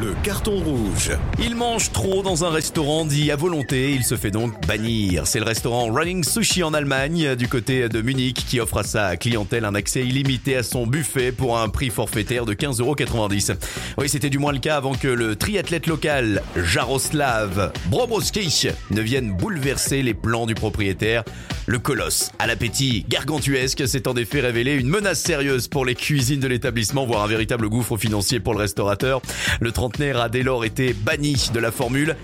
Le carton rouge. Il mange trop dans un restaurant dit à volonté, il se fait donc bannir. C'est le restaurant Running Sushi en Allemagne, du côté de Munich, qui offre à sa clientèle un accès illimité à son buffet pour un prix forfaitaire de 15,90€. Oui, c'était du moins le cas avant que le triathlète local Jaroslav Brobowski ne vienne bouleverser les plans du propriétaire. Le colosse, à l'appétit gargantuesque, s'est en effet révélé une menace sérieuse pour les cuisines de l'établissement, voire un véritable gouffre financier pour le restaurateur. Trentenaire a dès lors été banni de la formule.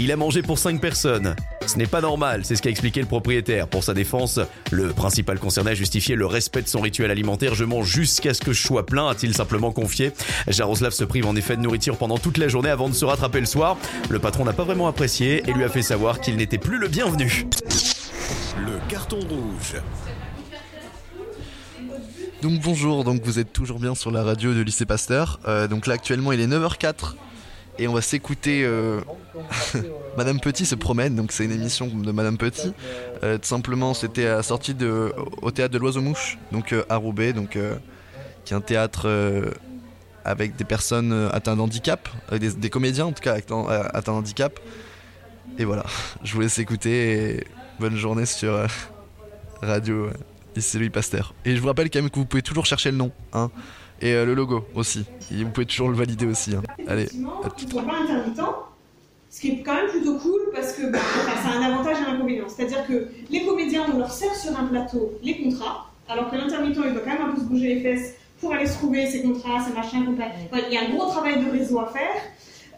Il a mangé pour 5 personnes. Ce n'est pas normal, c'est ce qu'a expliqué le propriétaire. Pour sa défense, le principal concerné a justifié le respect de son rituel alimentaire. Je mange jusqu'à ce que je sois plein, a-t-il simplement confié. Jaroslav se prive en effet de nourriture pendant toute la journée avant de se rattraper le soir. Le patron n'a pas vraiment apprécié et lui a fait savoir qu'il n'était plus le bienvenu. Le carton rouge. Donc bonjour, donc vous êtes toujours bien sur la radio de lycée Pasteur. Euh, donc là actuellement il est 9h04 et on va s'écouter euh, Madame Petit se promène, donc c'est une émission de Madame Petit. Euh, simplement c'était à la sortie au théâtre de l'Oiseau Mouche, donc à Roubaix, donc qui est un théâtre avec des personnes atteintes d'handicap, des, des, comédiens en tout cas atteints d'handicap. Et voilà, je vous laisse écouter et bonne journée sur radio c'est Louis Pasteur. Et je vous rappelle quand même que vous pouvez toujours chercher le nom, hein, et euh, le logo aussi. Et vous pouvez toujours le valider aussi. Hein. Allez, à tout pas intermittent, ce qui est quand même plutôt cool parce que bah, ça a un avantage et un inconvénient. C'est-à-dire que les comédiens, on leur sert sur un plateau les contrats, alors que l'intermittent, il doit quand même un peu se bouger les fesses pour aller se trouver ses contrats, ses machins, Il y a un gros travail de réseau à faire.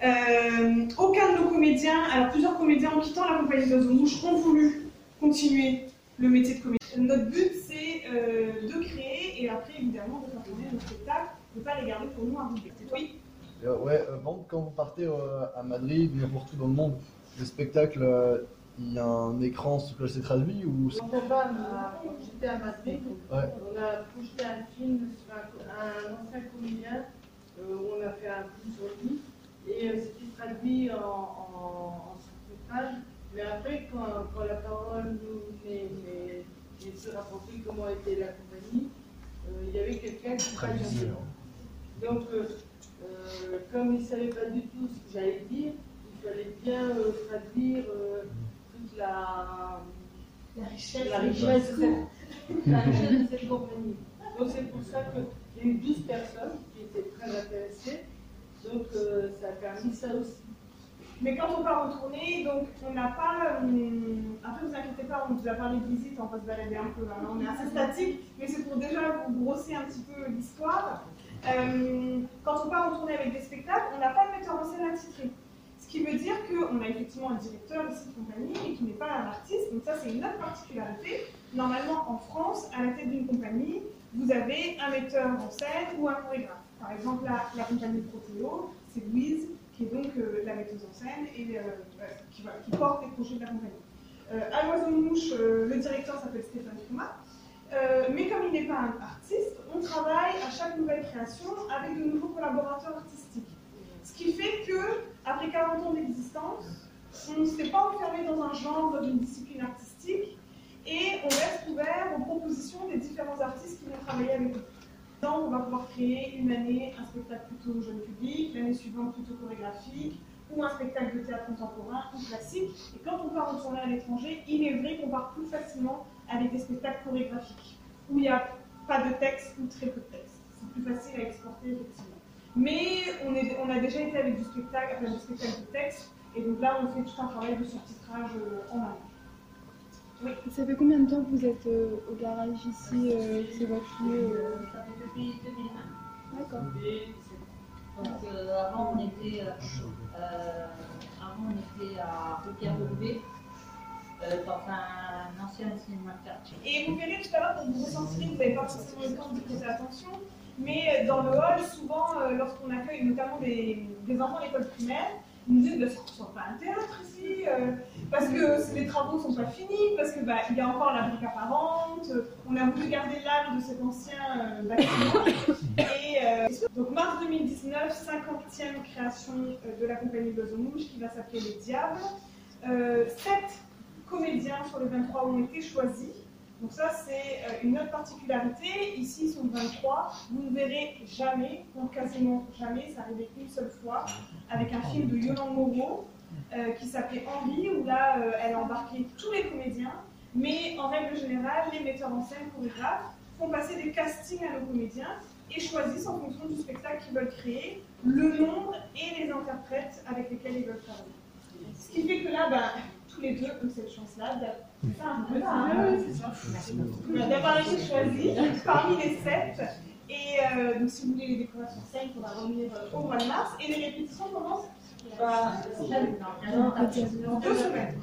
Euh, aucun de nos comédiens, alors plusieurs comédiens en quittant la compagnie d'Oiseau Mouche ont voulu continuer le métier de comédien. Notre but, c'est euh, de créer et après, évidemment, de faire tourner nos spectacles, de ne pas les garder pour nous un Oui. Euh, Ouais, euh, bon, quand vous partez à Madrid, n'importe où dans le monde, le spectacle, il y a un écran sur lequel c'est traduit ou En Alabama, quand j'étais à Madrid, on a projeté un film sur un, ancien comédien où on a fait un film sur lui. Et c'était traduit en, en, en Mais après, quand, quand la parole nous est j'ai se rapporter comment était la compagnie, euh, il y avait quelqu'un qui traduisait. Donc, euh, euh, comme il ne savait pas du tout ce que j'allais dire, il fallait bien traduire toute la, la richesse, la richesse, de, cette, la richesse de cette compagnie. Donc, c'est pour ça qu'il y a eu 12 personnes qui étaient très intéressées. Donc, ça a permis ça aussi. Mais quand on part en tournée, donc on n'a pas. Euh, après, vous inquiétez pas, on vous a parlé de visite, on va se balader un peu. Hein. on est assez statique, mais c'est pour déjà vous brosser un petit peu l'histoire. Euh, quand on part en tournée avec des spectacles, on n'a pas de metteur en scène attitré. Ce qui veut dire qu'on a effectivement un directeur ici de compagnie, mais qui n'est pas un artiste. Donc, ça, c'est une autre particularité. Normalement, en France, à la tête d'une compagnie, vous avez un metteur en scène ou un chorégraphe. Par exemple, la, la compagnie Protéo, c'est Louise qui est donc euh, la metteuse en scène et euh, qui, porte les projets de la compagnie. Euh, à l'Oiseau Mouche, le directeur s'appelle Stéphane Thomas. mais comme il n'est pas un artiste, on travaille à chaque nouvelle création avec de nouveaux collaborateurs artistiques. Ce qui fait que, après 40 ans d'existence, on ne s'est pas enfermé dans un genre, dans une discipline artistique, et on reste ouvert aux propositions des différents artistes qui vont travailler avec nous on va pouvoir créer une année un spectacle plutôt jeune public, l'année suivante plutôt chorégraphique, ou un spectacle de théâtre contemporain ou classique. Et quand on part en tournée à l'étranger, il est vrai qu'on part plus facilement avec des spectacles chorégraphiques, où il n'y a pas de texte ou très peu de texte. C'est plus facile à exporter, effectivement. Mais on, a déjà été avec du spectacle, avec du spectacle de texte, et donc là, on fait tout un travail de surtitrage euh, en amont. Oui. Ça fait combien de temps que vous êtes euh, au garage ici euh, C'est votre lieu euh... Ça fait depuis 2020. D'accord. Donc euh, avant on était euh, avant on était à Repierre de dans un ancien cinéma de quartier. Et vous verrez tout à l'heure quand vous ressentirez, vous n'avez pas forcément le temps de prêter attention, mais dans le hall, souvent lorsqu'on accueille notamment des, des enfants à l'école primaire, ils nous disent que ce n'est pas un théâtre ici, euh, parce que les travaux ne sont pas finis, parce qu'il bah, y a encore la brique apparente, on a voulu garder l'âme de cet ancien euh, bâtiment. Et euh, donc mars 2019, 50e création de la compagnie de Mouche qui va s'appeler Les Diables. sept comédiens sur les 23 ont été choisis Donc ça, c'est euh, une autre particularité. Ici, ils sont 23. Vous ne verrez jamais, ou quasiment jamais, ça arrivait qu'une seule fois, avec un film de Yolande Moreau euh, qui s'appelait Henri, où là, euh, elle a embarqué tous les comédiens. Mais en règle générale, les metteurs en scène, chorégraphes, font passer des castings à nos comédiens et choisissent en fonction du spectacle qu'ils veulent créer, le nombre et les interprètes avec lesquels ils veulent travailler. Ce qui fait que là, ben, tous les deux ont cette chance-là d'avoir été choisis parmi les sept. Et euh, donc, si vous voulez les découvrir sur scène, il faudra revenir euh, au mois de mars. Et les répétitions commencent bah, dans deux semaines.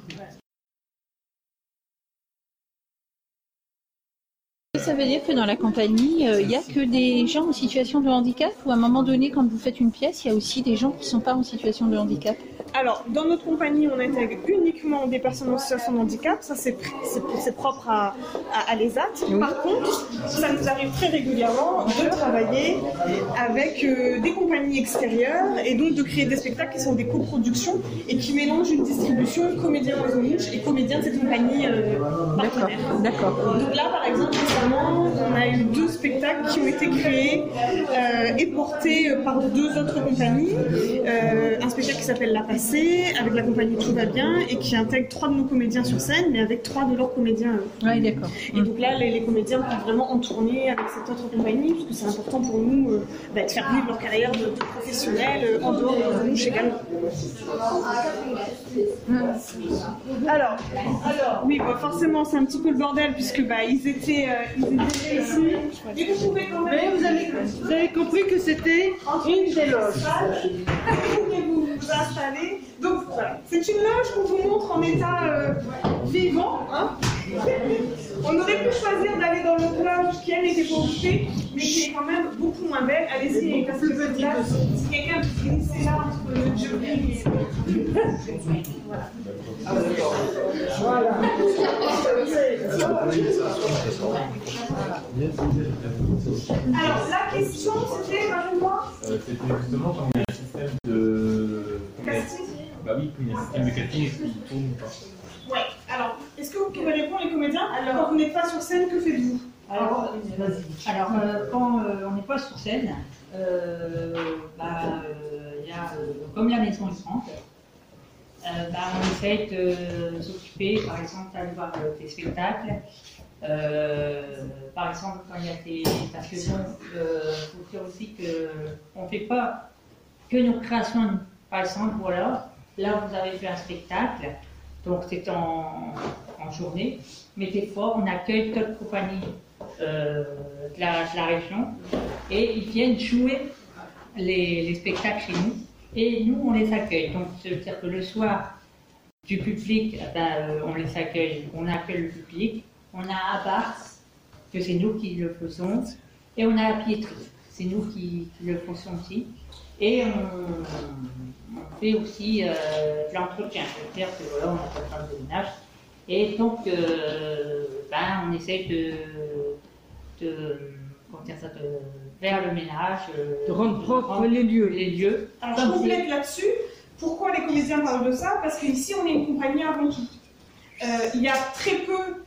Ça veut dire que dans la compagnie, euh, il n'y a que des gens en situation de handicap ou à un moment donné, quand vous faites une pièce, il y a aussi des gens qui ne sont pas en situation de handicap? Alors, dans notre compagnie, on intègre uniquement des personnes en situation de handicap. Ça, c'est propre à, à, à l'ESAT. Par contre, ça nous arrive très régulièrement de travailler avec euh, des compagnies extérieures et donc de créer des spectacles qui sont des coproductions et qui mélangent une distribution comédien Oiseau Mouche et comédien de cette compagnie euh, partenaire. D'accord. Donc là, par exemple, récemment, on a eu deux spectacles qui ont été créés euh, et portés euh, par deux autres compagnies. Un spectacle qui s'appelle La Avec la compagnie Tout va bien, et qui intègre trois de nos comédiens sur scène, mais avec trois de leurs comédiens. eux. Oui, d'accord. Et donc là, les, les comédiens peuvent vraiment en tourner avec cette autre compagnie, parce que c'est important pour nous euh, bah, de faire vivre leur carrière de, de professionnels euh, en dehors de nous également. Alors, alors, oui, bah, forcément, c'est un petit peu le bordel puisque bah, ils étaient, euh, ils étaient ici. Et vous pouvez quand même. Mais vous avez, vous avez compris que c'était une des loges. Vous vous, vous. Donc voilà, c'est une loge qu'on vous montre en état euh, vivant. hein. On aurait pu choisir d'aller dans l'autre loge qui elle n'était pas occupée, mais qui est quand même beaucoup moins belle. Allez-y, une plus petite place. Si quelqu'un peut glisser là entre le jury et. Alors la question c'était, rappelle-moi, Euh, C'était justement quand il y a un système de. Oui, quand il y a un système de casting, est-ce qu'il tourne ou pas Ouais, alors, est-ce que vous pouvez répondre les comédiens Quand vous n'êtes pas sur scène, que faites-vous Alors, alors euh, quand euh, on n'est pas sur scène, euh, bah, euh, il y a, euh, comme la maison est grande, euh, bah, on essaie de s'occuper, par exemple, d'aller voir euh, des spectacles. Euh, par exemple, quand il y a des. Parce que bon, euh, faut dire aussi qu'on ne fait pas que nos créations. Par exemple, voilà, là vous avez fait un spectacle, donc c'est en, journée, mais des fois on accueille d'autres compagnies euh, de, la, région et ils viennent jouer les, les spectacles chez nous et nous on les accueille. Donc c'est-à-dire que le soir du public, eh ben, euh, on les accueille, on accueille le public, on a Abbas, que c'est nous qui le faisons, et on a la Pietri, c'est nous qui, qui le faisons aussi. Et on, on fait aussi euh, de l'entretien, c'est-à-dire que voilà, on a pas de ménage. Et donc, euh, ben, on essaie de, de, comment dire ça, de faire le ménage, euh, De rendre propre les lieux. les lieux. Alors, je complète là-dessus. Pourquoi les comédiens parlent de ça? Parce qu'ici, on est une compagnie avant tout. Euh, il y a très peu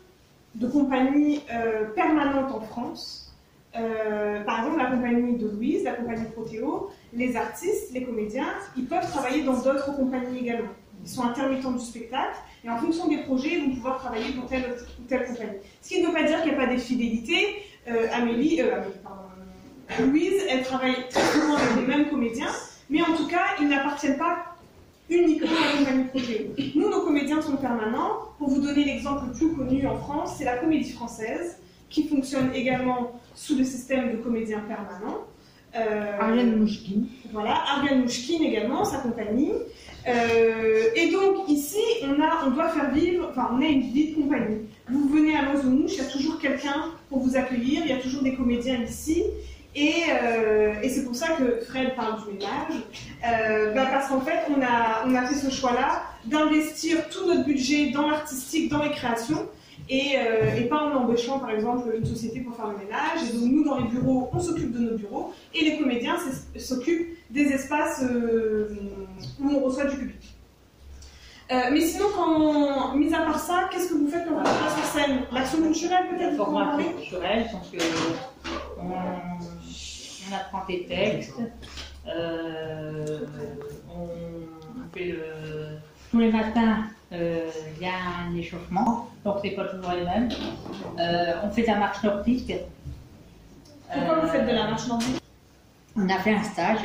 de compagnies euh, permanentes en France. Euh, par exemple, la compagnie de Louise, la compagnie Protéo, les artistes, les comédiens, ils peuvent travailler dans d'autres compagnies également. Ils sont intermittents du spectacle et en fonction des projets, ils vont pouvoir travailler pour telle ou telle compagnie. Ce qui ne veut pas dire qu'il n'y a pas des fidélités. Euh, Amélie, euh, Louise, elle travaille très souvent avec les mêmes comédiens, mais en tout cas, ils n'appartiennent pas uniquement à la compagnie Protéo. Nous, nos comédiens sont permanents. Pour vous donner l'exemple le plus connu en France, c'est la Comédie Française, qui fonctionne également sous le système de comédiens permanents. Euh, Ariane Mouchkine. voilà, Ariane Mouchkine également, sa compagnie. Euh, et donc ici, on, a, on doit faire vivre, enfin on a une vie de compagnie. Vous venez à Mouche, il y a toujours quelqu'un pour vous accueillir, il y a toujours des comédiens ici. Et, euh, et c'est pour ça que Fred parle du ménage, euh, bah, parce qu'en fait, on a, on a fait ce choix-là d'investir tout notre budget dans l'artistique, dans les créations, et, euh, et pas en embauchant par exemple une société pour faire le ménage. Et donc nous, dans les bureaux, on s'occupe de nos bureaux, et les comédiens s'occupent des espaces euh, où on reçoit du public. Euh, mais sinon, quand, mis à part ça, qu'est-ce que vous faites quand vous êtes sur scène? L'action culturelle La peut-être formation culturelle, donc euh, on, on apprend des textes, euh, on fait le, tous les matins, euh, il y a un échauffement, donc c'est pas toujours les mêmes. Euh, on fait de la marche nordique. Pourquoi vous Euh, faites de la marche nordique On a fait un stage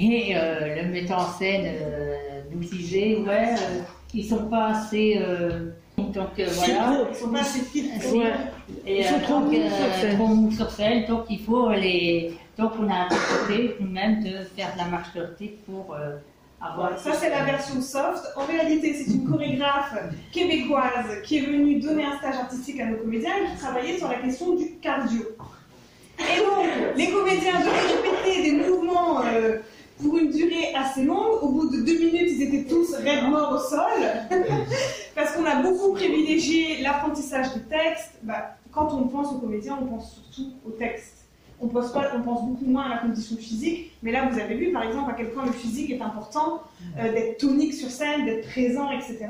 et euh, le metteur en scène euh, nous disait ouais, euh, ils sont pas assez. euh, donc euh, voilà. Ils sont pas assez fit. Et Ils sont euh, trop mous euh, sur scène. donc il faut les. Donc on a décidé nous-mêmes de faire de la marche nordique pour Voilà, ça c'est la version soft. En réalité, c'est une chorégraphe québécoise qui est venue donner un stage artistique à nos comédiens et qui travaillait sur la question du cardio. Et donc, les comédiens devaient répéter des mouvements euh, pour une durée assez longue. Au bout de deux minutes, ils étaient tous raides morts au sol. Parce qu'on a beaucoup privilégié l'apprentissage des textes. Bah, quand on pense aux comédiens, on pense surtout au texte. On pense, beaucoup moins à la condition physique, mais là vous avez vu par exemple à quel point le physique est important, euh, d'être tonique sur scène, d'être présent, etc.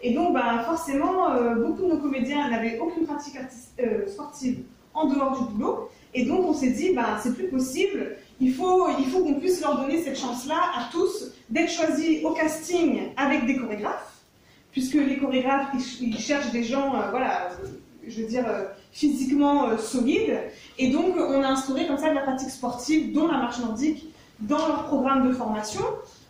Et donc bah, forcément, euh, beaucoup de nos comédiens n'avaient aucune pratique euh, sportive en dehors du boulot, et donc on s'est dit, bah, c'est plus possible, il faut, qu'on puisse leur donner cette chance-là à tous d'être choisis au casting avec des chorégraphes, puisque les chorégraphes, ils, ils cherchent des gens, voilà, je veux dire, physiquement euh, solides, et donc, on a instauré comme ça de la pratique sportive, dont la marche nordique, dans leur programme de formation.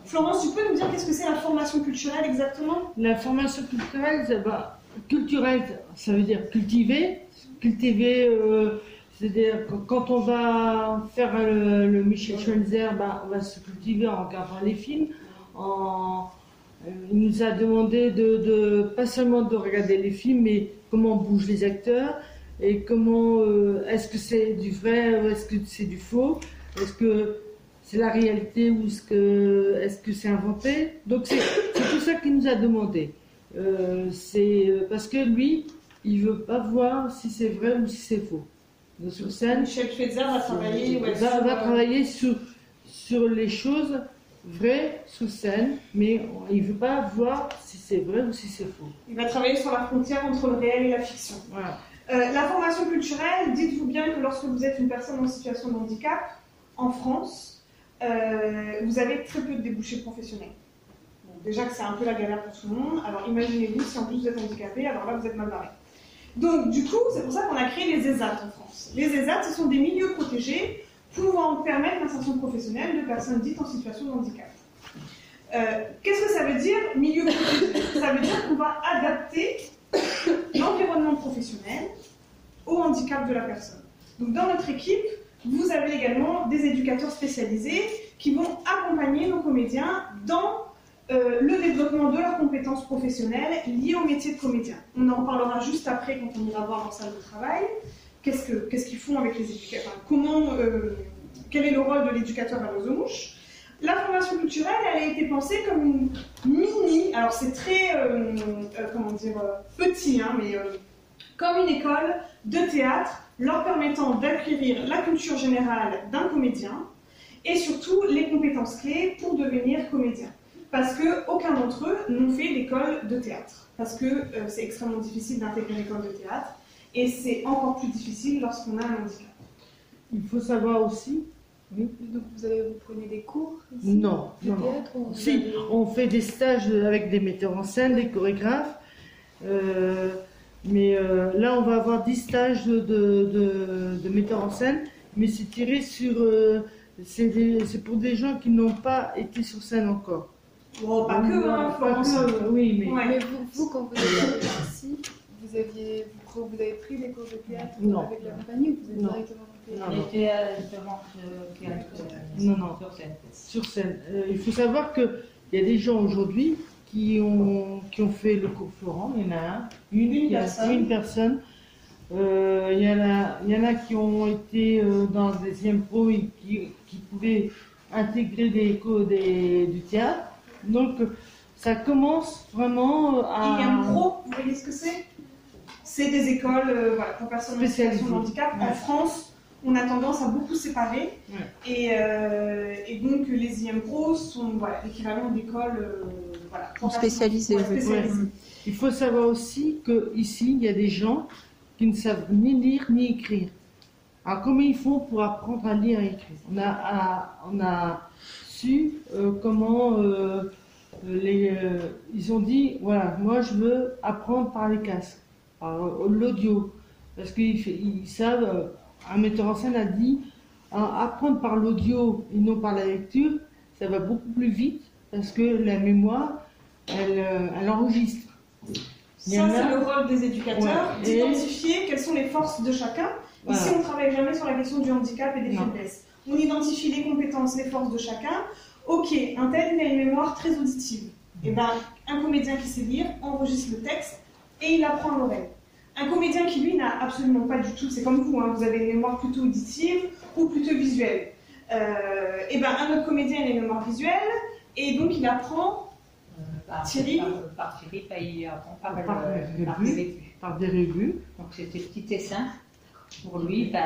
Florence, tu peux nous dire qu'est-ce que c'est la formation culturelle exactement? La formation culturelle, va, culturelle, ça veut dire cultiver. Cultiver, euh, c'est-à-dire quand on va faire le, Michel Schweizer, bah, on va se cultiver en regardant les films. Euh, il nous a demandé de, de- pas seulement de regarder les films, mais comment bougent les acteurs et comment euh, est-ce que c'est du vrai ou est-ce que c'est du faux, est-ce que c'est la réalité ou est-ce que est-ce que c'est inventé? Donc c'est tout ça qu'il nous a demandé. Euh, c'est euh, parce que lui, il veut pas voir si c'est vrai ou si c'est faux. Donc, sur scène, Michel Schweitzer va travailler va, sur, va travailler sur, sur les choses vraies sur scène, mais il veut pas voir si c'est vrai ou si c'est faux. il va travailler sur la frontière entre le réel et la fiction. Voilà. Euh, la formation culturelle, dites-vous bien que lorsque vous êtes une personne en situation de handicap, en France, euh, vous avez très peu de débouchés professionnels. Déjà que c'est un peu la galère pour tout le monde, alors imaginez-vous si en plus vous êtes handicapé, alors là vous êtes mal barré. Donc du coup, c'est pour ça qu'on a créé les ESAT en France. Les ESAT, ce sont des milieux protégés pouvant permettre l'insertion professionnelle de personnes dites en situation de handicap. Euh, Qu'est-ce que ça veut dire, milieu protégé Ça veut dire qu'on va adapter l'environnement professionnel au handicap de la personne. Donc dans notre équipe, vous avez également des éducateurs spécialisés qui vont accompagner nos comédiens dans euh, le développement de leurs compétences professionnelles liées au métier de comédien. On en parlera juste après quand on ira voir leur salle de travail. Qu'est-ce que- qu'est-ce qu'ils font avec les éducateurs? Comment, euh, Quel est le rôle de l'éducateur à Mouche La formation culturelle, elle a été pensée comme une mini, alors c'est très, euh, euh, comment dire, euh, petit, hein, mais comme une école de théâtre leur permettant d'acquérir la culture générale d'un comédien et surtout les compétences clés pour devenir comédien. Parce que aucun d'entre eux n'ont fait d'école de théâtre. Parce que c'est extrêmement difficile d'intégrer une école de théâtre et c'est encore plus difficile lorsqu'on a un handicap. Il faut savoir aussi. Oui. Donc vous, avez, vous prenez des cours ici Non, non, théâtre ou Si, avez- on fait des stages avec des metteurs en scène, des chorégraphes. euh, mais euh, là, on va avoir 10 stages de, de, de- de metteurs en scène, mais c'est tiré sur. euh, c'est pour des gens qui n'ont pas été sur scène encore. Bon, pas que, hein, Pas que, oui, mais. Ouais. Mais vous, vous, quand vous êtes ici, vous, aviez, vous, vous avez pris des cours de théâtre Non. avec la compagnie ou vous êtes Non. directement monté Non, On non. euh, euh, théâtre, Non, non. sur scène. sur scène. Euh, il faut savoir qu'il y a des gens aujourd'hui qui ont, qui ont fait le cours Florent. Il y en a un, une, Une qui a- personne. une personne. Euh, il, y en a, il y en a qui ont été euh, dans le deuxième pro et qui, qui pouvaient intégrer des cours des, du théâtre. Donc ça commence vraiment à. IM Pro, vous voyez ce que c'est? C'est des écoles euh, voilà, pour personnes en situation de handicap. En. France, on a tendance à beaucoup séparer. Ouais. Et, euh, et donc, les IM Pro sont voilà, l'équivalent d'écoles euh, voilà, Pour spécialiser. Ouais. Il faut savoir aussi que ici il y a des gens qui ne savent ni lire ni écrire. Alors comment ils font pour apprendre à lire et écrire? On a, à- on a su euh, comment euh, les, euh, ils ont dit voilà moi je veux apprendre par les casques, l'audio, parce qu'ils savent. euh, un metteur en scène a dit euh, apprendre par l'audio et non par la lecture, ça va beaucoup plus vite parce que la mémoire elle, euh, elle enregistre. Il Ça, c'est le rôle des éducateurs, Ouais. Et- d'identifier quelles sont les forces de chacun. Voilà. Ici, on ne travaille jamais sur la question du handicap et des Non. faiblesses. On identifie les compétences, les forces de chacun. Ok, un tel, il a une mémoire très auditive. Et ben, un comédien qui sait lire enregistre le texte et il apprend à l'oreille. Un comédien qui, lui, n'a absolument pas du tout, c'est comme vous, hein, vous avez une mémoire plutôt auditive ou plutôt visuelle. Euh, et ben, un autre comédien, il a une mémoire visuelle et donc il apprend Par, Thierry par, par Thierry, il apprend par, Par le- des par des revues. par des revues, Donc c'était petit dessin. Pour lui, bah,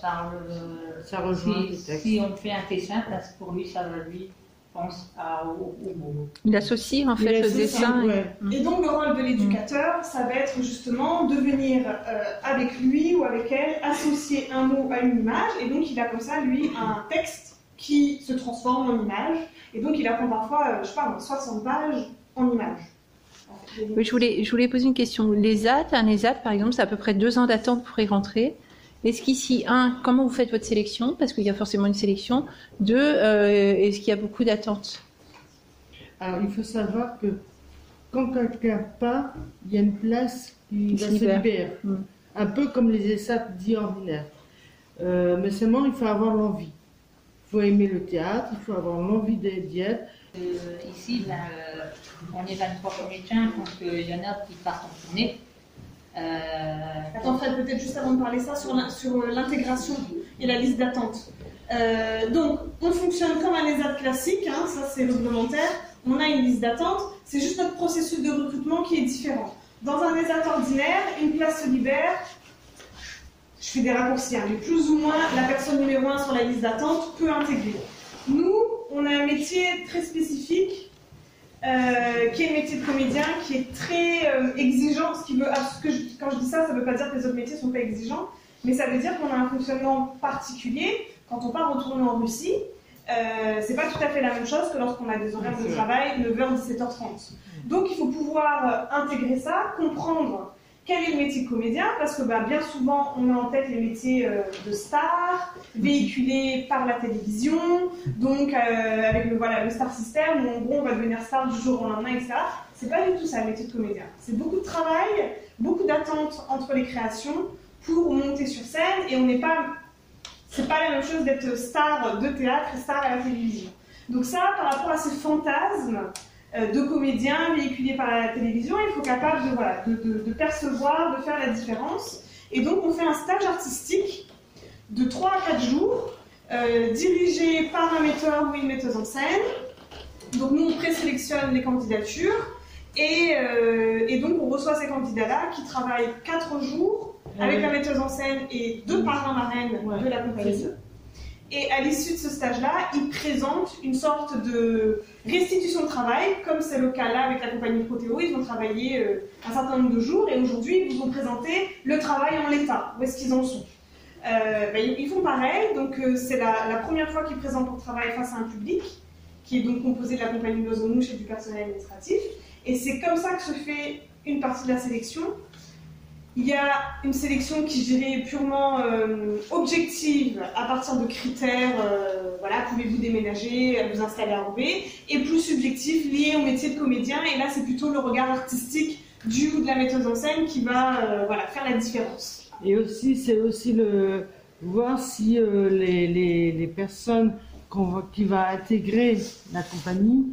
ça, le- ça rejoint si, on fait un dessin, parce que pour lui, ça va lui pense à, au, au mot. Il associe en fait le dessin. et- ouais. Et donc le rôle de l'éducateur, ça va être justement de venir euh, avec lui ou avec elle associer un mot à une image, et donc il a comme ça lui un texte qui se transforme en image, et donc il apprend parfois, euh, je sais pas, moi, 60 pages en image. Oui, je voulais, je voulais poser une question. Les AT, un ESAT par exemple, c'est à peu près deux ans d'attente pour y rentrer. Est-ce qu'ici, un, comment vous faites votre sélection? Parce qu'il y a forcément une sélection. Deux, euh, est-ce qu'il y a beaucoup d'attentes? Alors il faut savoir que quand quelqu'un part, il y a une place qui va se libère. libérer. Mm. Un peu comme les ESAT dits ordinaires. Euh, mais seulement il faut avoir l'envie. Il faut aimer le théâtre, il faut avoir l'envie d'y être. Euh, ici, ben, euh, on est 23 comédiens, donc euh, il y en a qui partent en tournée. Euh, Attends Fred, peut-être juste avant de parler ça, sur euh, l'intégration et la liste d'attente. Euh, donc, on fonctionne comme un ESAT classique, hein, ça c'est réglementaire. On a une liste d'attente, c'est juste notre processus de recrutement qui est différent. Dans un ESAT ordinaire, une place se libère. Je fais des raccourcis, hein, mais plus ou moins la personne numéro 1 sur la liste d'attente peut intégrer. Nous, on a un métier très spécifique euh, qui est le métier de comédien, qui est très euh, exigeant. Ce qui veut, ce que je- quand je dis ça, ça ne veut pas dire que les autres métiers ne sont pas exigeants, mais ça veut dire qu'on a un fonctionnement particulier. Quand on part retourner en Russie, euh, c'est pas tout à fait la même chose que lorsqu'on a des horaires de travail 9h, 17h30. Donc il faut pouvoir euh, intégrer ça, comprendre quel est le métier de comédien, parce que bah, bien souvent on a en tête les métiers euh, de star, véhiculés par la télévision, donc euh, avec le, star system, où en gros on va devenir star du jour au lendemain, etc. C'est pas du tout ça le métier de comédien. C'est beaucoup de travail, beaucoup d'attentes entre les créations pour monter sur scène, et on n'est pas. C'est pas la même chose d'être star de théâtre et star à la télévision. Donc ça, par rapport à ces fantasmes euh, de comédiens véhiculés par la télévision, il faut capable de, voilà, de, de- de percevoir, de faire la différence. Et donc on fait un stage artistique de 3 à 4 jours, euh, dirigé par un metteur ou une metteuse en scène. Donc nous, on présélectionne les candidatures. Et, euh, et donc on reçoit ces candidats-là qui travaillent 4 jours avec la metteuse en scène et deux parrains marraines de la compagnie. Et à l'issue de ce stage-là, ils présentent une sorte de restitution de travail, comme c'est le cas là avec la compagnie Protéo. Ils ont travaillé euh, un certain nombre de jours et aujourd'hui, ils vous ont présenté le travail en l'état. Où est-ce qu'ils en sont Euh, ben, ils font pareil. Donc, euh, c'est la, première fois qu'ils présentent leur travail face à un public, qui est donc composé de la compagnie Mouche et du personnel administratif. Et c'est comme ça que se fait une partie de la sélection. Il y a une sélection qui, je purement euh, objective à partir de critères, euh, voilà, pouvez-vous déménager, vous installer à Roubaix, et plus subjectif lié au métier de comédien. Et là, c'est plutôt le regard artistique du ou de la metteuse en scène qui va euh, voilà, faire la différence. Et aussi, c'est aussi le voir si euh, les, les, personnes qu'on va- qui va intégrer la compagnie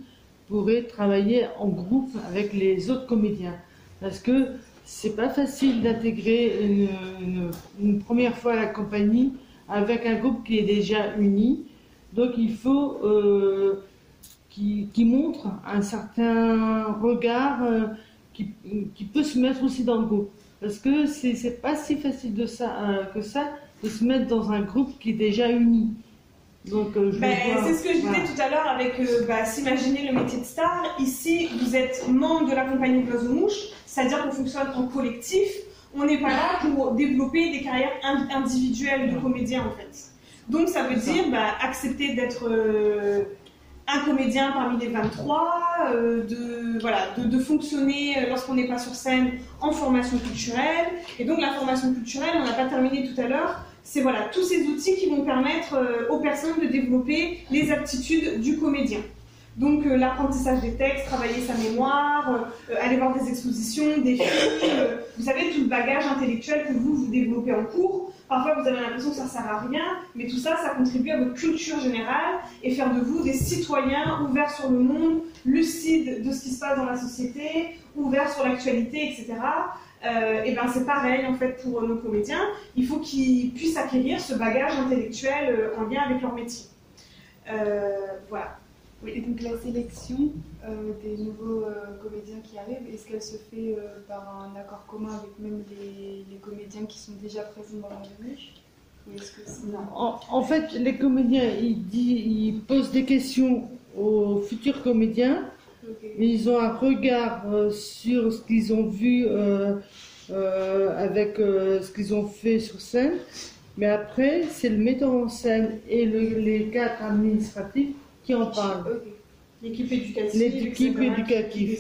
pourraient travailler en groupe avec les autres comédiens. Parce que c'est pas facile d'intégrer une, première fois la compagnie avec un groupe qui est déjà uni. Donc il faut euh, qui, montre un certain regard euh, qui, peut se mettre aussi dans le groupe. Parce que c'est pas si facile euh, que ça de se mettre dans un groupe qui est déjà uni. Donc, euh, je Ben, c'est ce que je disais tout à l'heure avec euh, bah, s'imaginer le métier de star. Ici, vous êtes membre de la compagnie Oiseau Mouche, c'est-à-dire qu'on fonctionne en collectif. On n'est pas là pour développer des carrières in- individuelles de comédiens en fait. Donc ça veut dire bah, accepter d'être euh, un comédien parmi les 23, euh, de, voilà, de, de fonctionner lorsqu'on n'est pas sur scène en formation culturelle. Et donc la formation culturelle, on n'a pas terminé tout à l'heure, c'est voilà, tous ces outils qui vont permettre euh, aux personnes de développer les aptitudes du comédien. Donc euh, l'apprentissage des textes, travailler sa mémoire, euh, aller voir des expositions, des films, vous savez, tout le bagage intellectuel que vous, vous développez en cours. Parfois, vous avez l'impression que ça sert à rien, mais tout ça, ça contribue à votre culture générale et faire de vous des citoyens ouverts sur le monde, lucides de ce qui se passe dans la société, ouverts sur l'actualité, etc. Euh, et ben c'est pareil en fait pour nos comédiens. Il faut qu'ils puissent acquérir ce bagage intellectuel euh, en lien avec leur métier. Euh, voilà. Et donc la sélection euh, des nouveaux euh, comédiens qui arrivent, est-ce qu'elle se fait euh, par un accord commun avec même les, les comédiens qui sont déjà présents dans c'est... En, en fait, les comédiens, ils, disent- ils posent des questions aux futurs comédiens, Ils ont un regard euh, sur ce qu'ils ont vu euh, euh, avec ce qu'ils ont fait sur scène. Mais après, c'est le metteur en scène et le- les cadres administratifs qui en parlent. L'équipe éducative. L'équipe éducative.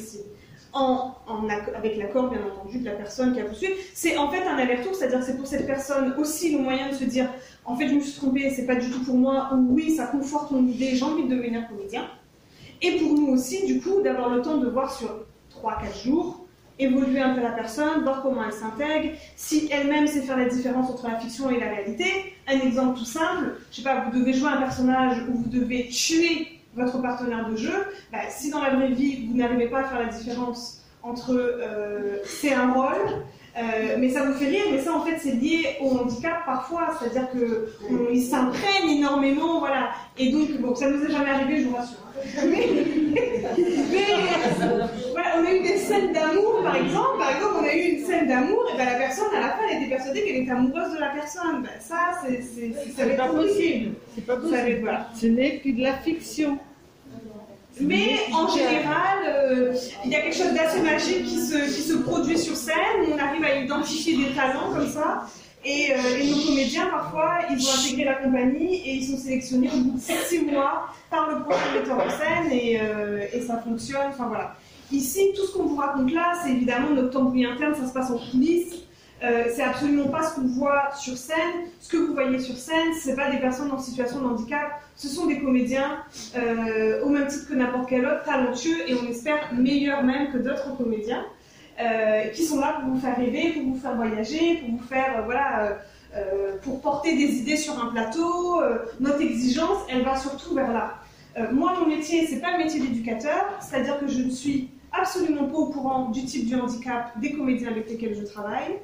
En, en avec l'accord, bien entendu, de la personne qui a poursuivi. C'est en fait un aller-retour, c'est-à-dire que c'est pour cette personne aussi le moyen de se dire en fait, je me suis trompée, c'est pas du tout pour moi, ou oui, ça conforte mon idée, j'ai envie de devenir comédien. Et pour nous aussi, du coup, d'avoir le temps de voir sur 3-4 jours, évoluer un peu la personne, voir comment elle s'intègre, si elle-même sait faire la différence entre la fiction et la réalité. Un exemple tout simple, je sais pas, vous devez jouer un personnage où vous devez tuer votre partenaire de jeu. Bah, si dans la vraie vie, vous n'arrivez pas à faire la différence entre euh, c'est un rôle, euh, mais ça vous fait rire, mais ça en fait c'est lié au handicap parfois, c'est-à-dire que on- il s'imprègne énormément, voilà. Et donc, bon, ça nous est jamais arrivé, je vous rassure. hein. Mais, mais, voilà, on a eu des scènes d'amour, par exemple. Par exemple, on a eu une scène d'amour, et ben la personne, à la fin, elle était persuadée qu'elle était amoureuse de la personne. Ben, ça, c'est ça pas possible. C'est pas Ça possible. voilà. Ce n'est que de la fiction. Mais en général, euh, il y a quelque chose d'assez magique qui se, qui se produit sur scène. On arrive à identifier des talents comme ça. Et, euh, et nos comédiens, parfois, ils ont intégré la compagnie et ils sont sélectionnés au bout de six mois par le prochain metteur en scène et, euh, et ça fonctionne. Enfin voilà. Ici, tout ce qu'on vous raconte là, c'est évidemment notre tambouille interne, ça se passe en coulisses. Euh, c'est absolument pas ce qu'on voit sur scène. Ce que vous voyez sur scène, c'est pas des personnes en situation de handicap, ce sont des comédiens euh, au même titre que n'importe quel autre, talentueux et on espère meilleurs même que d'autres comédiens, euh, qui sont là pour vous faire rêver, pour vous faire voyager, pour vous faire, voilà, pour porter des idées sur un plateau. Notre exigence, elle va surtout vers là. Moi, mon métier, c'est pas le métier d'éducateur, c'est-à-dire que je ne suis absolument pas au courant du type du handicap des comédiens avec lesquels je travaille.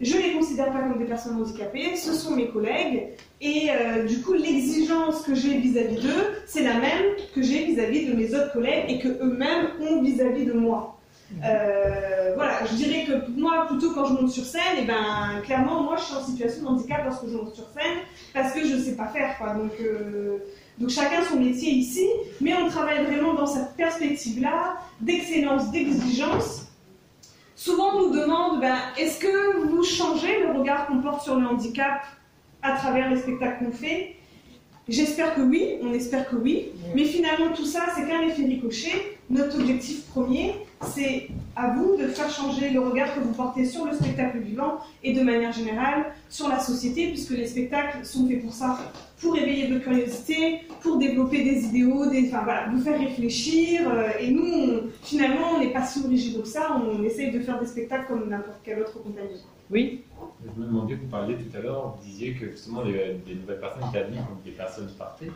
Je les considère pas comme des personnes handicapées, ce sont mes collègues, et euh, du coup, l'exigence que j'ai vis-à-vis d'eux, c'est la même que j'ai vis-à-vis de mes autres collègues et que eux-mêmes ont vis-à-vis de moi. Euh, voilà, je dirais que moi, plutôt quand je monte sur scène, et ben clairement, moi, je suis en situation de handicap lorsque je monte sur scène parce que je ne sais pas faire, quoi. Donc, euh, donc chacun son métier ici, mais on travaille vraiment dans cette perspective-là d'excellence, d'exigence. Souvent, on nous demande, ben, est-ce que vous changez le regard qu'on porte sur le handicap à travers les spectacles qu'on fait? J'espère que oui, on espère que oui, mais finalement tout ça, c'est qu'un effet ricochet. Notre objectif premier, c'est à vous de faire changer le regard que vous portez sur le spectacle vivant et de manière générale sur la société, puisque les spectacles sont faits pour ça, pour éveiller votre curiosité, pour développer des idéaux, des, enfin voilà, vous faire réfléchir. euh, et nous, on- finalement, on n'est pas si originaux que ça, on essaye de faire des spectacles comme n'importe quelle autre compagnie. Oui. Je me demandais, vous parliez tout à l'heure, vous disiez que justement les, les nouvelles personnes qui arrivent quand des personnes partaient.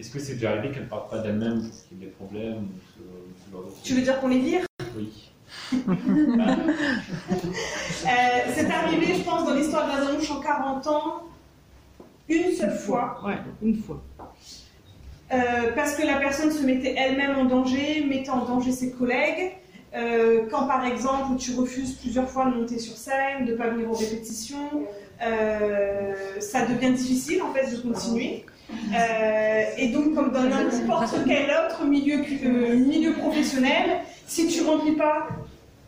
Est-ce que c'est déjà arrivé qu'elles ne partent pas d'elles-mêmes parce qu'il y a des problèmes ou ce, ce Tu veux dire qu'on les vire Oui. Euh, c'est arrivé, je pense, dans l'histoire de la Zanouche en 40 ans, une seule fois. Ouais, une fois. Euh, parce que la personne se mettait elle-même en danger, mettait en danger ses collègues. Euh, quand par exemple tu refuses plusieurs fois de monter sur scène, de ne pas venir aux répétitions, euh, ça devient difficile en fait de continuer. Euh, et donc, comme dans n'importe quel autre milieu, euh, professionnel, si tu remplis pas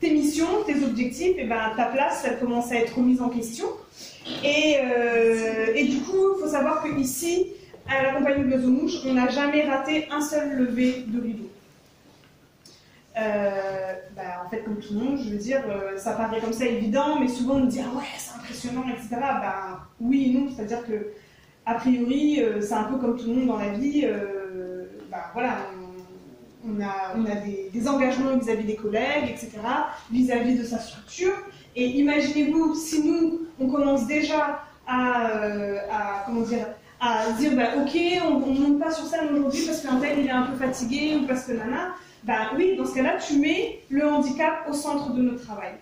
tes missions, tes objectifs, et ben, ta place, elle commence à être remise en question. Et, euh, du coup, il faut savoir qu'ici, à la compagnie de Mouche, on n'a jamais raté un seul levé de rideau. Bah, en fait, comme tout le monde, je veux dire, ça paraît comme ça évident, mais souvent on nous dit Ah ouais, c'est impressionnant, etc. Bah, oui non, c'est-à-dire que, a priori, euh, c'est un peu comme tout le monde dans la vie. bah, voilà, on, a, des, engagements vis-à-vis des collègues, etc., vis-à-vis de sa structure. Et imaginez-vous, si nous, on commence déjà à, à comment dire, à dire bah, ok, on ne monte pas sur scène aujourd'hui parce qu'un tel est un peu fatigué ou parce que nana, ben oui, dans ce cas-là, tu mets le handicap au centre de notre travail.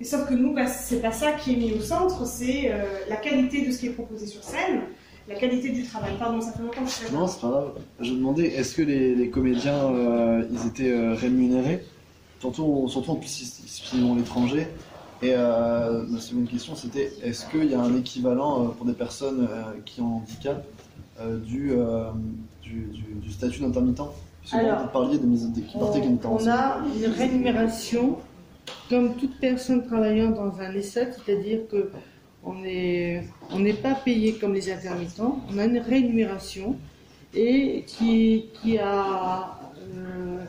Et sauf que nous, ben, c'est pas ça qui est mis au centre, c'est euh, la qualité de ce qui est proposé sur scène, la qualité du travail. Pardon, ça fait longtemps que je suis Non, c'est pas grave. Je me demandais, est-ce que les, comédiens, euh, ils étaient euh, rémunérés? Surtout, surtout en plus, ils vont à l'étranger. Et ma seconde question, c'était, est-ce qu'il y a un équivalent pour des personnes qui ont handicap du, du, du statut d'intermittent? Alors, on, a une rémunération comme toute personne travaillant dans un ESAT, c'est-à-dire que on n'est on pas payé comme les intermittents, on a une rémunération et qui, qui a euh,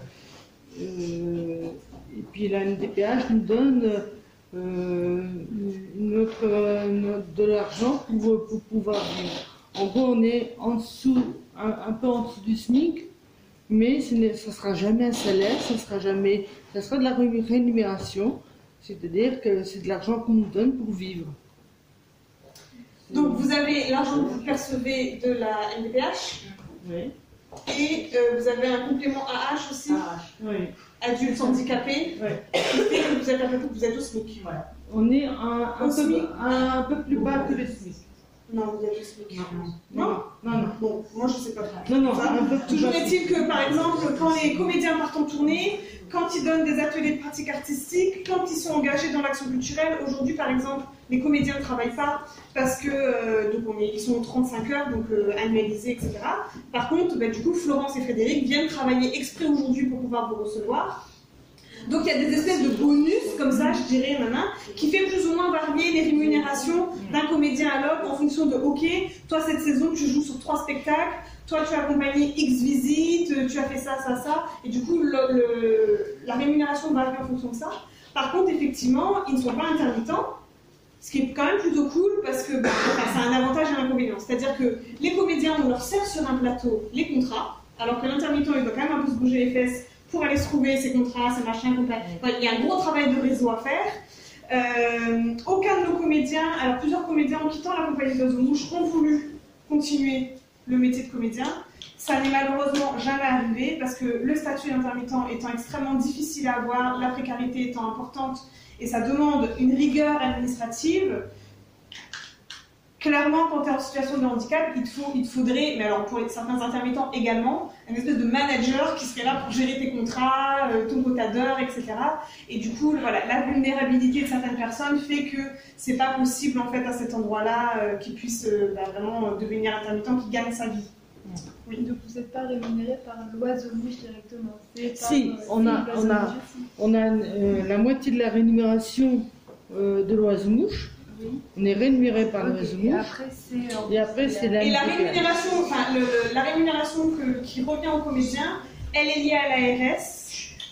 euh, et puis la NDPH nous donne euh, notre, de l'argent pour, pour, pouvoir vivre. En gros, on est en dessous, un peu en dessous du SMIC, mais ce ne sera jamais un salaire, ce sera jamais, ça sera de la rémunération, c'est-à-dire que c'est de l'argent qu'on nous donne pour vivre. Donc vous avez l'argent que vous percevez de la NDPH oui. et euh, vous avez un complément AH aussi, oui. adulte handicapé, oui. qui fait que vous êtes, vous êtes au SMIC. On est un, un, peu, un, peu, plus bas que le SMIC. Non, il y a juste le Non Non, non. Bon, moi je sais pas. Non, non. Toujours est-il que, par exemple, quand les comédiens partent en tournée, quand ils donnent des ateliers de pratique artistique, quand ils sont engagés dans l'action culturelle, aujourd'hui, par exemple, les comédiens ne travaillent pas parce que euh, donc on est, ils sont 35 heures, donc euh, annualisés, etc. Par contre, bah, du coup, Florence et Frédéric viennent travailler exprès aujourd'hui pour pouvoir vous recevoir. Donc il y a des espèces de bonus, comme ça, je dirais, maintenant, qui fait plus ou moins varier les rémunérations d'un comédien à l'autre en fonction de, ok, toi cette saison tu joues sur trois spectacles, toi tu as accompagné X visites, tu as fait ça, ça, ça, et du coup la rémunération varie en fonction de ça. Par contre, effectivement, ils ne sont pas intermittents, ce qui est quand même plutôt cool parce que bah, c'est un avantage et un inconvénient. C'est-à-dire que les comédiens, on leur sert sur un plateau les contrats, alors que l'intermittent, il doit quand même un peu se bouger les fesses pour aller se trouver ces contrats, ces machins, il y a un gros travail de réseau à faire. Euh, aucun de nos comédiens, alors plusieurs comédiens en quittant la compagnie de Mouche ont voulu continuer le métier de comédien. Ça n'est malheureusement jamais arrivé parce que le statut d'intermittent étant extrêmement difficile à avoir, la précarité étant importante et ça demande une rigueur administrative, clairement, quand tu es en situation de handicap, il te, faut, il faudrait, mais alors pour certains intermittents également, un espèce de manager qui serait là pour gérer tes contrats, euh, ton quota d'heures, etc. Et du coup, voilà, la vulnérabilité de certaines personnes fait que c'est pas possible en fait à cet endroit-là euh, qu'ils puissent euh, bah, vraiment devenir intermittent, qui gagne sa vie. Oui. Donc vous n'êtes pas rémunéré par l'oiseau mouche directement Si, on a, on a, on a la moitié de la rémunération de l'oiseau mouche on est rémunéré par le réseau Et après, c'est et après, c'est la, et la rémunération, enfin, la rémunération qui revient aux comédiens, elle est liée à l'ARS.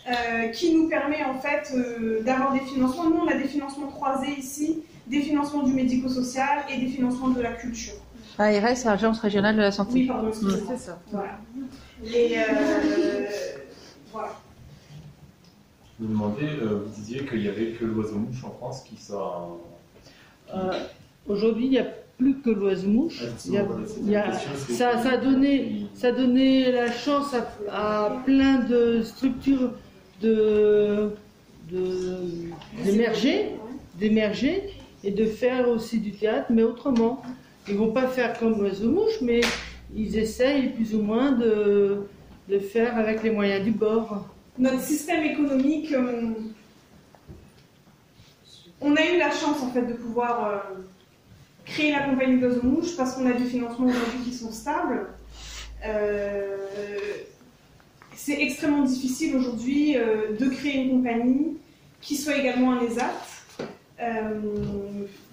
Euh, qui nous permet en fait euh, d'avoir des financements. Nous, on a des financements croisés ici, des financements du médico-social et des financements de la culture. ARS, Agence régionale de la santé. Oui, pardon, c'est ça. Voilà. Et euh, voilà. Je me demandais, vous disiez qu'il n'y avait que l'oiseau mouche en France qui euh, aujourd'hui, il n'y a plus que l'oiseau-mouche. Ça, a donné, ça la chance à, plein de structures de, d'émerger, d'émerger et de faire aussi du théâtre, mais autrement. Ils vont pas faire comme l'oiseau-mouche, mais ils essayent plus ou moins de, de faire avec les moyens du bord. Notre système économique, euh, on a eu la chance en fait de pouvoir euh, créé la compagnie d'Oiseau Mouche parce qu'on a des financements aujourd'hui qui sont stables. Euh, c'est extrêmement difficile aujourd'hui euh, de créer une compagnie qui soit également un ESAT,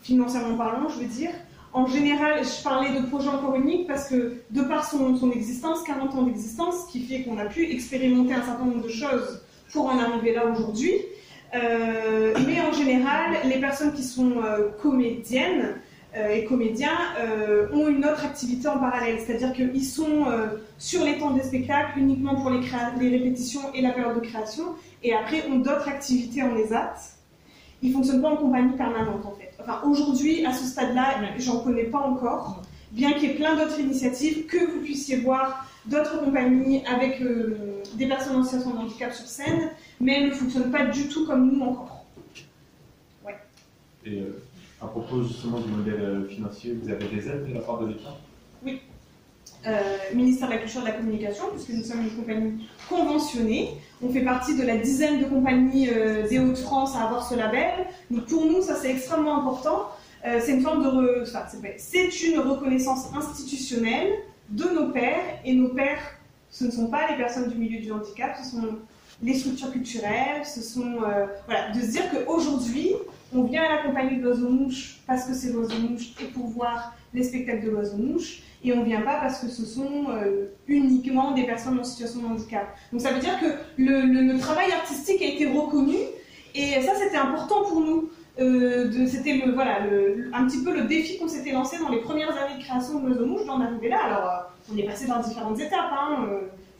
financièrement parlant, je veux dire. En général, je parlais de projet encore unique parce que, de par son, son existence, 40 ans d'existence, qui fait qu'on a pu expérimenter un certain nombre de choses pour en arriver là aujourd'hui. Euh, mais en général, les personnes qui sont euh, comédiennes euh, et comédiens ont une autre activité en parallèle, c'est-à-dire qu'ils sont sur les temps des spectacles uniquement pour les, répétitions et la période de création, et après ont d'autres activités en ESAT. Ils fonctionnent pas en compagnie permanente en fait. Enfin, aujourd'hui, à ce stade-là, j'en connais pas encore, bien qu'il y ait plein d'autres initiatives, que vous puissiez voir d'autres compagnies avec des personnes en situation de handicap sur scène, mais ne fonctionnent pas du tout comme nous encore. Et euh, à propos justement du modèle euh, financier, vous avez des aides de la part de l'État? Oui. Euh, ministère de la Culture et de la Communication, puisque nous sommes une compagnie conventionnée. On fait partie de la dizaine de compagnies euh, des Hauts-de-France à avoir ce label. Donc pour nous, ça c'est extrêmement important. Euh, c'est une forme de... re- enfin, c'est une reconnaissance institutionnelle de nos pairs. Et nos pairs, ce ne sont pas les personnes du milieu du handicap, ce sont les structures culturelles, ce sont... euh, voilà, de se dire qu'aujourd'hui, on vient à la compagnie de l'oiseau mouche parce que c'est l'oiseau mouche et pour voir les spectacles de l'oiseau mouche et on ne vient pas parce que ce sont euh, uniquement des personnes en situation de handicap. Donc ça veut dire que le, travail artistique a été reconnu et ça c'était important pour nous. Euh, c'était le, voilà, un petit peu le défi qu'on s'était lancé dans les premières années de création de l'oiseau mouche d'en arriver là. Alors on est passé dans différentes étapes, hein,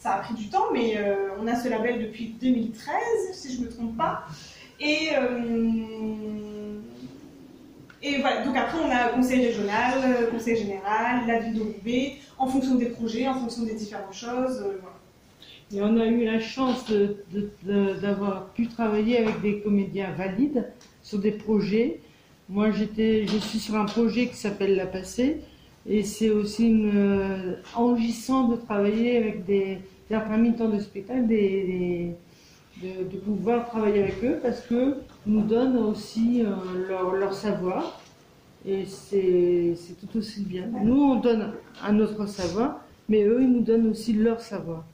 ça a pris du temps, mais euh, on a ce label depuis 2013 si je ne me trompe pas. Et, euh, et voilà, donc après on a conseil régional, euh, conseil général, la ville d'Olivet, en fonction des projets, en fonction des différentes choses. Et on a eu la chance d'avoir pu travailler avec des comédiens valides sur des projets. Moi, j'étais, je suis sur un projet qui s'appelle La Passée, et c'est aussi une, euh, de travailler avec des, des intermittents de spectacle, de, pouvoir travailler avec eux parce que nous donnent aussi euh, leur, leur savoir, et c'est tout aussi bien. Nous, on donne un autre savoir, mais eux, ils nous donnent aussi leur savoir.